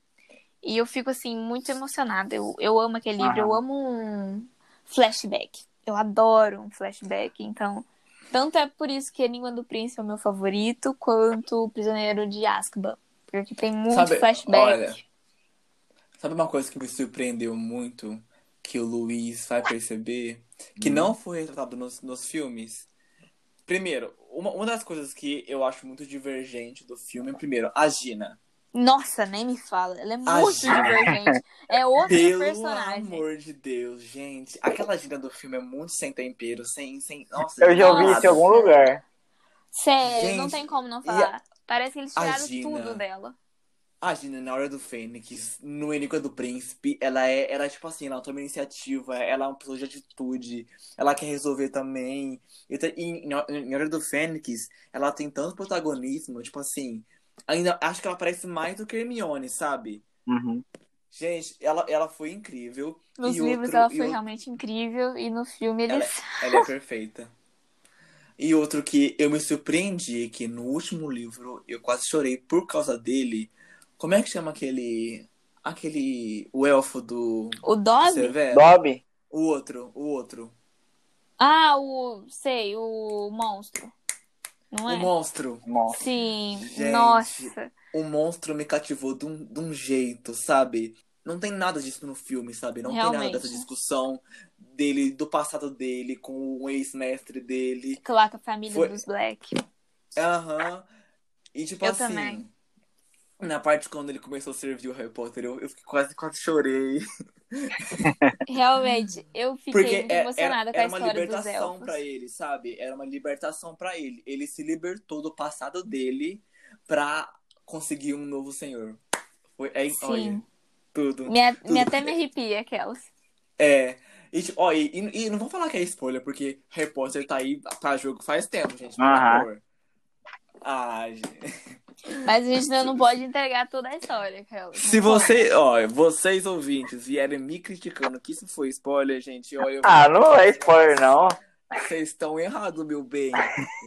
E eu fico, assim, muito emocionada. Eu, eu amo aquele livro. Eu amo um flashback. Eu adoro um flashback. Então, tanto é por isso que Enigma do Príncipe é o meu favorito, quanto o Prisioneiro de Azkaban. Porque tem muito Sabe, flashback. olha, Sabe uma coisa que me surpreendeu muito, que o Luiz vai perceber, que Hum. não foi retratado nos, nos filmes? Primeiro, uma, uma das coisas que eu acho muito divergente do filme, primeiro, a Gina. Nossa, nem me fala. Ela é A muito Gina. divergente. É outro Pelo personagem. amor de Deus, gente. Aquela Gina do filme é muito sem tempero, sem. sem nossa, Eu já ouvi isso em algum lugar. Sério, Gente, não tem como não e falar. Parece que eles a tiraram Gina? tudo dela. A Gina, na hora do Fênix, no Enigma do Príncipe, ela é, ela é tipo assim, ela toma iniciativa, ela é uma pessoa de atitude, ela quer resolver também. E, e em, em hora do Fênix, ela tem tanto protagonismo, tipo assim, ainda acho que ela parece mais do que Hermione, sabe? Uhum. Gente, ela, ela foi incrível. Nos e livros outro- ela foi outro- realmente incrível e no filme eles. Ela é perfeita. E outro que eu me surpreendi, que no último livro eu quase chorei por causa dele. Como é que chama aquele. Aquele. O elfo do. O Dobby? Dobby? O outro, o outro. Ah, o. Sei, o monstro. Não é? O monstro. Nossa. Sim, Gente. nossa. O monstro me cativou de um, de um jeito, sabe? Não tem nada disso no filme, sabe? Não tem nada Realmente. dessa discussão dele, do passado dele, com o ex-mestre dele. Com a família Foi- dos Black. Aham. E tipo Eu assim. também. Na parte quando ele começou a servir o Harry Potter, eu, eu fiquei quase, quase chorei. Realmente, eu fiquei Porque muito é- emocionada era, era com a uma história dos libertação pra ele, sabe? Era uma libertação pra ele. Ele se libertou do passado dele pra conseguir um novo senhor. Foi, é, Sim. olha, tudo. Me, Tudo. me até me arrepia aquelas. É. E, tipo, ó, e, e- e não vou falar que é spoiler, porque Harry Potter tá aí pra jogo faz tempo, gente. Por favor. Ah, gente. Mas a gente ainda não pode entregar toda a história. Se você, ó, vocês ouvintes vierem me criticando que isso foi spoiler, gente, olha, eu- Ah, não é spoiler, não. vocês estão errados, meu bem.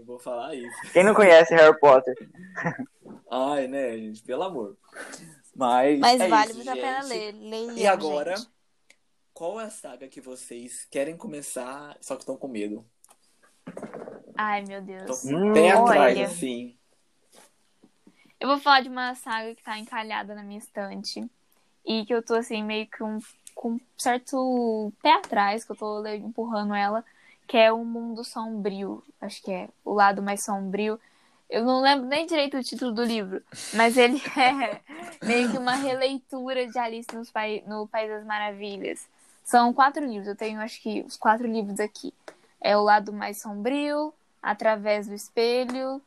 Eu vou falar isso. Quem não conhece Harry Potter? Ai, né, gente? Pelo amor. Mas, Mas é vale isso, muito a pena gente. ler. Leiam, E agora, gente. qual é a saga que vocês querem começar, só que estão com medo? Ai, meu Deus. com Hum, o pé atrás, olha. assim. Eu vou falar de uma saga que tá encalhada na minha estante. E que eu tô, assim, meio que um, com um certo pé atrás, que eu tô empurrando ela, que é O Mundo Sombrio. Acho que é o lado mais sombrio. Eu não lembro nem direito o título do livro, mas ele é meio que uma releitura de Alice nos Pai- no País das Maravilhas. São quatro livros, eu tenho acho que os quatro livros aqui. É o lado mais sombrio, Através do Espelho,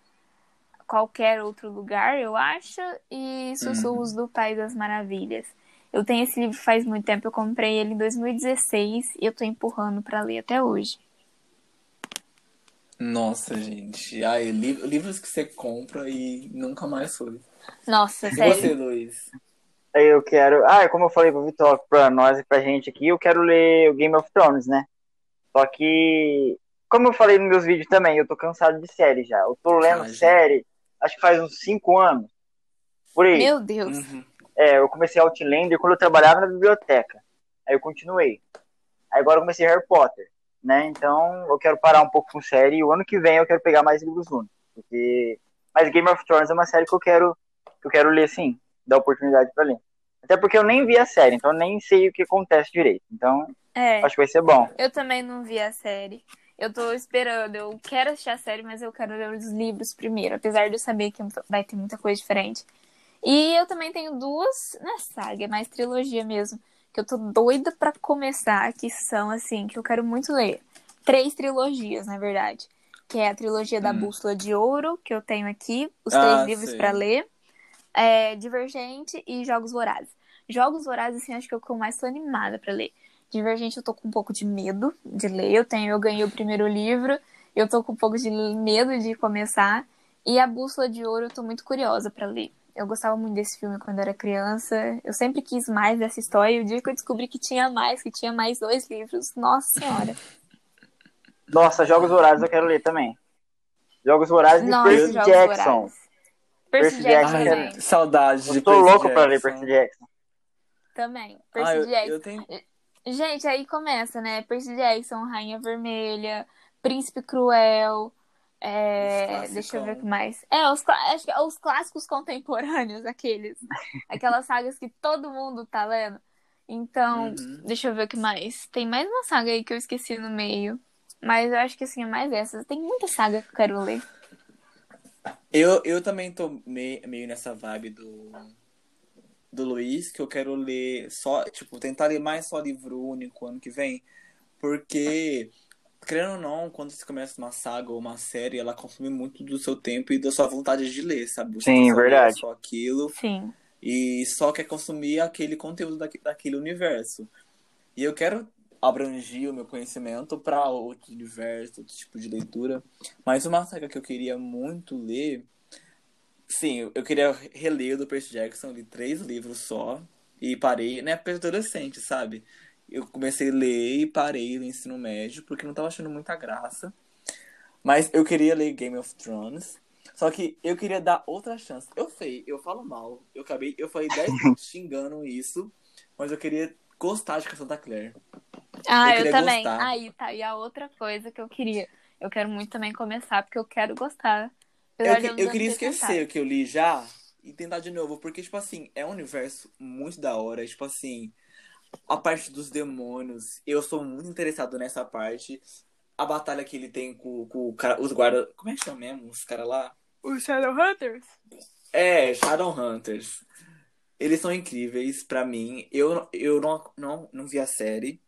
qualquer outro lugar, eu acho, e Sussurros do País das Maravilhas. Eu tenho esse livro faz muito tempo, eu comprei ele em 2016 e eu tô empurrando pra ler até hoje. Nossa, gente. Ai, li- livros que você compra e nunca mais foi. Nossa, E sério. você, Luiz? Aí eu quero. Ah, como eu falei pro Vitor, pra nós e pra gente aqui, eu quero ler o Game of Thrones, né? Só que, como eu falei nos meus vídeos também, eu tô cansado de série já. Eu tô lendo Ah, já. série, acho que faz uns 5 anos. Por aí. Meu Deus. Uhum. É, eu comecei Outlander quando eu trabalhava na biblioteca. Aí eu continuei. Aí agora eu comecei Harry Potter, né? Então eu quero parar um pouco com série e o ano que vem eu quero pegar mais livros únicos. Porque... Mas Game of Thrones é uma série que eu quero, que eu quero ler sim, dar oportunidade pra ler. Até porque eu nem vi a série, então eu nem sei o que acontece direito. Então É, acho que vai ser bom. eu também não vi a série. Eu tô esperando, eu quero assistir a série, mas eu quero ler os livros primeiro, apesar de eu saber que vai ter muita coisa diferente. E eu também tenho duas na saga, é mais trilogia mesmo, que eu tô doida pra começar, que são assim, que eu quero muito ler. Três trilogias, na verdade. Que é a trilogia da Hum. Bússola de Ouro, que eu tenho aqui, os Ah, três livros pra ler. É, Divergente e Jogos Vorazes. Jogos Vorazes, assim, acho que é o que eu mais tô animada pra ler. Divergente eu tô com um pouco de medo de ler. Eu tenho, eu ganhei o primeiro livro, eu tô com um pouco de medo de começar. E a Bússola de Ouro eu tô muito curiosa pra ler. Eu gostava muito desse filme quando era criança. Eu sempre quis mais dessa história. E o dia que eu descobri que tinha mais, que tinha mais dois livros, nossa senhora. Nossa, Jogos Vorazes eu quero ler também. Jogos Vorazes de Nossa, Percy Jogos Jackson. Vorazes. Percy Percy Jackson Jackson. também. Ai, saudade de Eu tô Percy louco pra ler Jackson. Percy Jackson. Também. Percy Ah, eu, Jackson. eu tenho... Gente, aí começa, né? Percy Jackson, Rainha Vermelha, Príncipe Cruel. é, Deixa eu ver o que mais. É, os, acho que é os clássicos contemporâneos, aqueles. Aquelas sagas que todo mundo tá lendo. Então, Uhum. deixa eu ver o que mais. Tem mais uma saga aí que eu esqueci no meio. Mas eu acho que assim, é mais essas. Tem muita saga que eu quero ler. Eu, eu também tô meio, meio nessa vibe do, do Luiz, que eu quero ler só, tipo, tentar ler mais só livro único ano que vem. Porque, querendo ou não, quando você começa uma saga ou uma série, ela consome muito do seu tempo e da sua vontade de ler, sabe? Você Sim, lê verdade. Só aquilo Sim. e só quer consumir aquele conteúdo daque- daquele universo. E eu quero abrangir o meu conhecimento para outro universo, outro tipo de leitura. Mas uma saga que eu queria muito ler, sim, eu- queria reler o do Percy Jackson, li três livros só e parei, na época de adolescente, sabe? Eu comecei a ler e parei no ensino médio porque não tava achando muita graça. Mas eu queria ler Game of Thrones. Só que eu queria dar outra chance. Eu sei, eu falo mal. Eu acabei, eu falei 10 minutos xingando isso, mas eu queria gostar de Cassandra Clare. Ah, Eu eu, também. gostar. Aí tá. E a outra coisa que eu queria. Eu quero muito também começar, porque eu quero gostar. Eu, eu queria esquecer tentado. o que eu li já e tentar de novo, porque, tipo assim, é um universo muito da hora. Tipo assim, a parte dos demônios, eu sou muito interessado nessa parte. A batalha que ele tem com, com cara, os guardas. Como é que chama mesmo? Os caras lá? Os Shadowhunters? É, Shadowhunters. Eles são incríveis pra mim. Eu, eu não, não, não vi a série,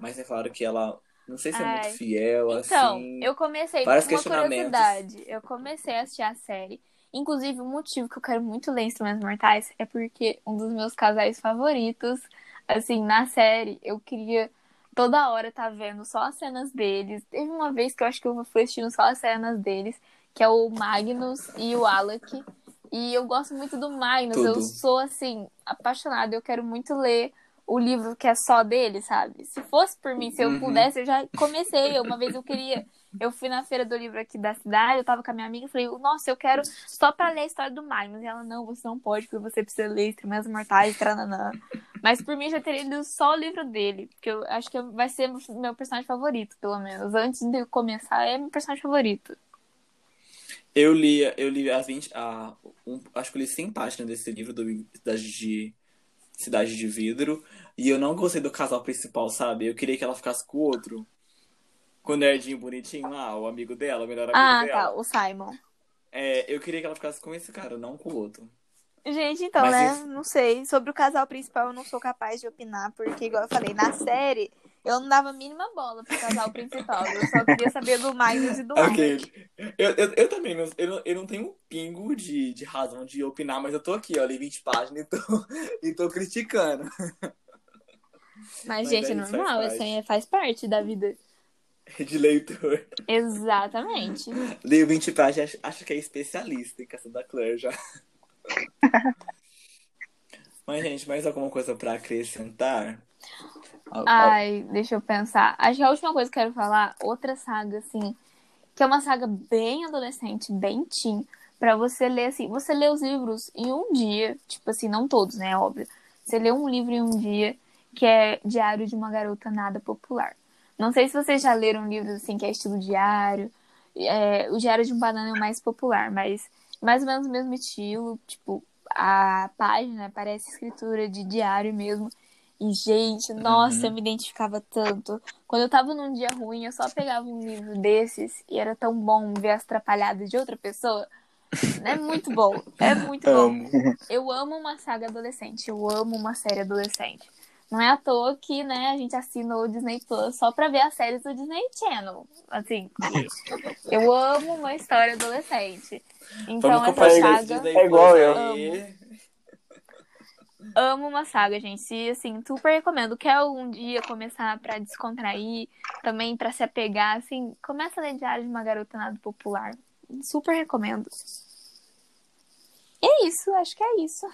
mas é claro que ela. Não sei se é Ai. muito fiel, Então, assim. eu comecei vários com uma curiosidade. Eu comecei a assistir a série. Inclusive, o motivo que eu quero muito ler Instrumentos Mortais é porque um dos meus casais favoritos, assim, na série, eu queria toda hora estar vendo só as cenas deles. Teve uma vez que eu acho que eu fui assistindo só as cenas deles, que é o Magnus e o Alec. E eu gosto muito do Magnus. Eu Tudo. sou, assim, apaixonada. Eu quero muito ler o livro que é só dele, sabe? Se fosse por mim, se eu Uhum. pudesse, eu já comecei. Uma vez eu queria. Eu fui na feira do livro aqui da cidade, eu tava com a minha amiga e falei, nossa, eu quero só pra ler a história do Magnus. E ela, não, você não pode, porque você precisa ler Extremas Mortais, trananã. Mas por mim, já teria lido só o livro dele, porque eu acho que vai ser meu personagem favorito, pelo menos. Antes de eu começar, é meu personagem favorito. Eu li, eu li as 20. A, um, acho que eu li 100 páginas desse livro do Cidade de, Cidade de Vidro. E eu não gostei do casal principal, sabe? Eu queria que ela ficasse com o outro. Com o nerdinho bonitinho lá, o amigo dela, o melhor amigo Ah, dela. tá, o Simon. É, eu queria que ela ficasse com esse cara, não com o outro. Gente, então, Mas né? esse- Não sei. Sobre o casal principal, eu não sou capaz de opinar, porque, igual eu falei, na série, eu não dava a mínima bola pro casal principal. Eu só queria saber do Magnus e do. Ok. Eu, eu, eu também, não- eu, não- eu não tenho um pingo de, de razão de opinar, mas eu tô aqui, ó, li 20 páginas e tô, e tô criticando. Mas, Mas gente, é normal, isso aí faz parte da vida. De leitor. Exatamente. Li 20 páginas, acho, que é especialista em caça da Claire já. Mas, gente, mais alguma coisa pra acrescentar? Ai, deixa eu pensar. Acho que a última coisa que eu quero falar, outra saga, assim, que é uma saga bem adolescente, bem teen, pra você ler, assim, você lê os livros em um dia, tipo assim, não todos, né, óbvio. Você lê um livro em um dia, que é Diário de uma Garota Nada Popular. Não sei se vocês já leram livros, assim, que é estilo diário. É, o Diário de um Banana é o mais popular, mas mais ou menos o mesmo estilo, tipo, a página parece escritura de diário mesmo. E, gente, nossa, Uhum. eu me identificava tanto. Quando eu tava num dia ruim, eu só pegava um livro desses e era tão bom ver as atrapalhadas de outra pessoa. É muito bom. É muito bom. Eu amo uma saga adolescente. Eu amo uma série adolescente. Não é à toa que, né, a gente assina o Disney Plus só pra ver as séries do Disney Channel. Assim, eu amo uma história adolescente. Então, essa saga. Disney É igual eu. Amo uma saga, gente. E assim, super recomendo. Quer um dia começar pra descontrair, também pra se apegar, assim, começa a ler Diário de uma Garota Nada Popular. Super recomendo. E é isso, acho que é isso.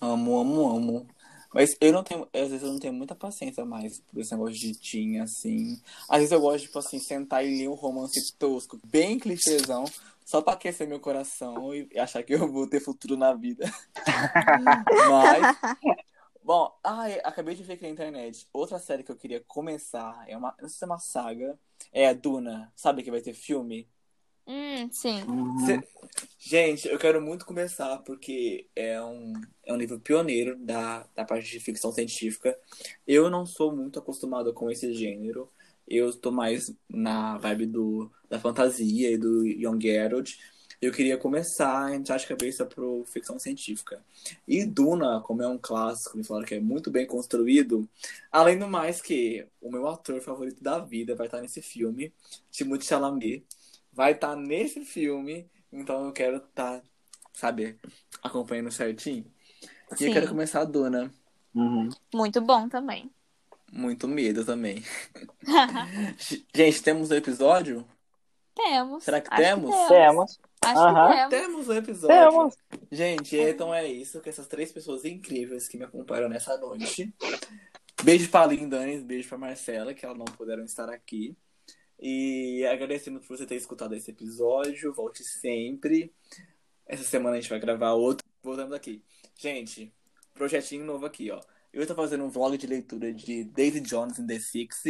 Amo, amo, amo. Mas eu não tenho, às vezes eu não tenho muita paciência mais por esse negócio de teen, assim. Às vezes eu gosto, tipo assim, sentar e ler um romance tosco, bem clichêzão, só pra aquecer meu coração e achar que eu vou ter futuro na vida. Mas. Bom, ai, acabei de ver aqui na internet. Outra série que eu queria começar, é uma, não sei se é uma saga, é a Duna. Sabe que vai ter filme? Hum, sim. Cê- Gente, eu quero muito começar porque é um, é um livro pioneiro da, da parte de ficção científica. Eu não sou muito acostumado com esse gênero. Eu tô mais na vibe do, da fantasia e do Young Adult. Eu queria começar a entrar de cabeça pro ficção científica. E Duna, como é um clássico, me falaram que é muito bem construído. Além do mais que o meu ator favorito da vida vai estar nesse filme, Timothée Chalamet vai estar nesse filme, então eu quero estar, sabe, acompanhando certinho. E Sim. eu quero começar a Duna. Uhum. Muito bom também. Muito medo também. Gente, temos o episódio? temos. Será que Acho temos? Temos. Acho Aham. que temos. Temos o episódio. Temos. Gente, então é isso com essas três pessoas incríveis que me acompanharam nessa noite. Beijo pra Aline Danis, beijo pra Marcela, que elas não puderam estar aqui. E agradecendo por você ter escutado esse episódio. Volte sempre. Essa semana a gente vai gravar outro. Voltamos aqui. Gente, projetinho novo aqui, ó. Eu tô fazendo um vlog de leitura de Daisy Jones in the Six.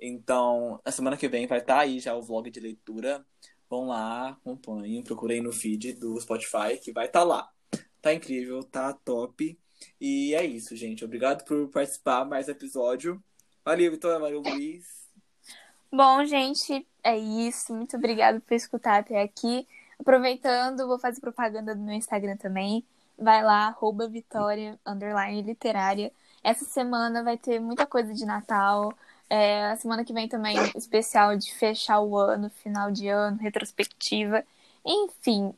Então, a semana que vem vai estar aí já o vlog de leitura. Vão lá, acompanhem, procurem no feed do Spotify, que vai estar lá. Tá incrível, tá top. E é isso, gente. Obrigado por participar mais episódio. Valeu, Vitória. Valeu, Luiz. Bom, gente, é isso. Muito obrigada por escutar até aqui. Aproveitando, vou fazer propaganda do meu Instagram também. Vai lá, arroba Vitória, literária. Essa semana vai ter muita coisa de Natal. É, a semana que vem também especial de fechar o ano, final de ano, retrospectiva. Enfim,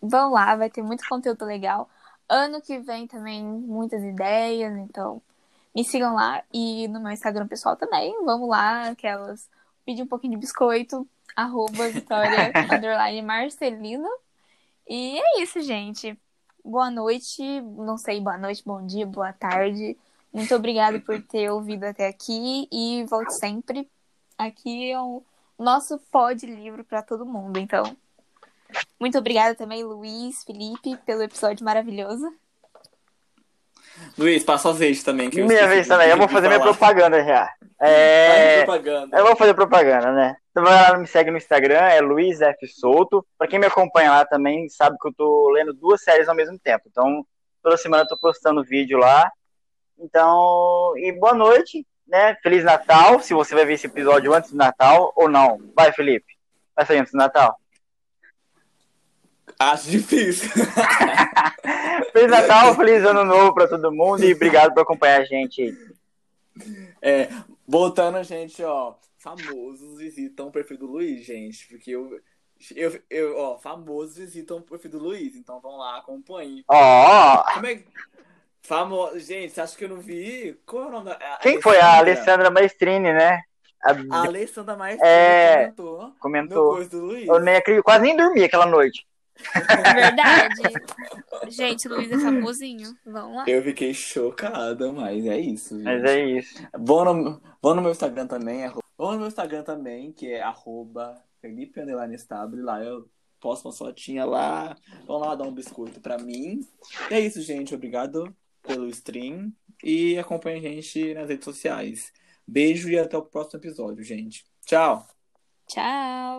vão lá, vai ter muito conteúdo legal. Ano que vem também muitas ideias, então me sigam lá e no meu Instagram pessoal também. Vamos lá, aquelas pedir um pouquinho de biscoito, arroba Vitória underline Marcelino. E é isso, gente. boa noite. Não sei, boa noite, bom dia, boa tarde. Muito obrigada por ter ouvido até aqui e volte sempre. Aqui é o nosso pod livro para todo mundo. Então, muito obrigada também, Luiz, Felipe, pelo episódio maravilhoso. Luiz, passa vez também. Que Minha vez também, eu vou fazer minha propaganda já. É, propaganda. eu vou fazer propaganda, né? Então vai lá, me segue no Instagram, é Luiz F. Souto. Pra quem me acompanha lá também, sabe que eu tô lendo duas séries ao mesmo tempo. Então, toda semana eu tô postando vídeo lá. Então, e boa noite, né? Feliz Natal, se você vai ver esse episódio antes do Natal ou não. Vai, Felipe. Vai sair antes do Natal. Acho difícil. Feliz Natal, feliz ano novo pra todo mundo e obrigado por acompanhar a gente. É, voltando, gente, ó. Famosos visitam o perfil do Luiz, gente. Porque eu. Eu, eu, ó, famosos visitam o perfil do Luiz, então vão lá, acompanhem. Ó, Como é. Famoso. Gente, você acha que eu não vi? Qual é o nome da. a- quem foi? A Alessandra Maestrini, né? A- A Alessandra Maestro É, comentou comentou. coisa do Luiz. Eu nem acredito, quase nem dormi aquela noite. Verdade. Gente, Luiz é famosinho. Vamos lá. Eu fiquei chocada, mas é isso. Gente. Mas é isso. Vão no, vão no meu Instagram também, arro- vão no meu Instagram também, que é arroba Felipe Estable, lá eu posto uma fotinha lá, vão lá dar um biscoito pra mim. E é isso, gente, obrigado pelo stream e acompanhe a gente nas redes sociais. Beijo e até o próximo episódio, gente. Tchau! Tchau. Tchau.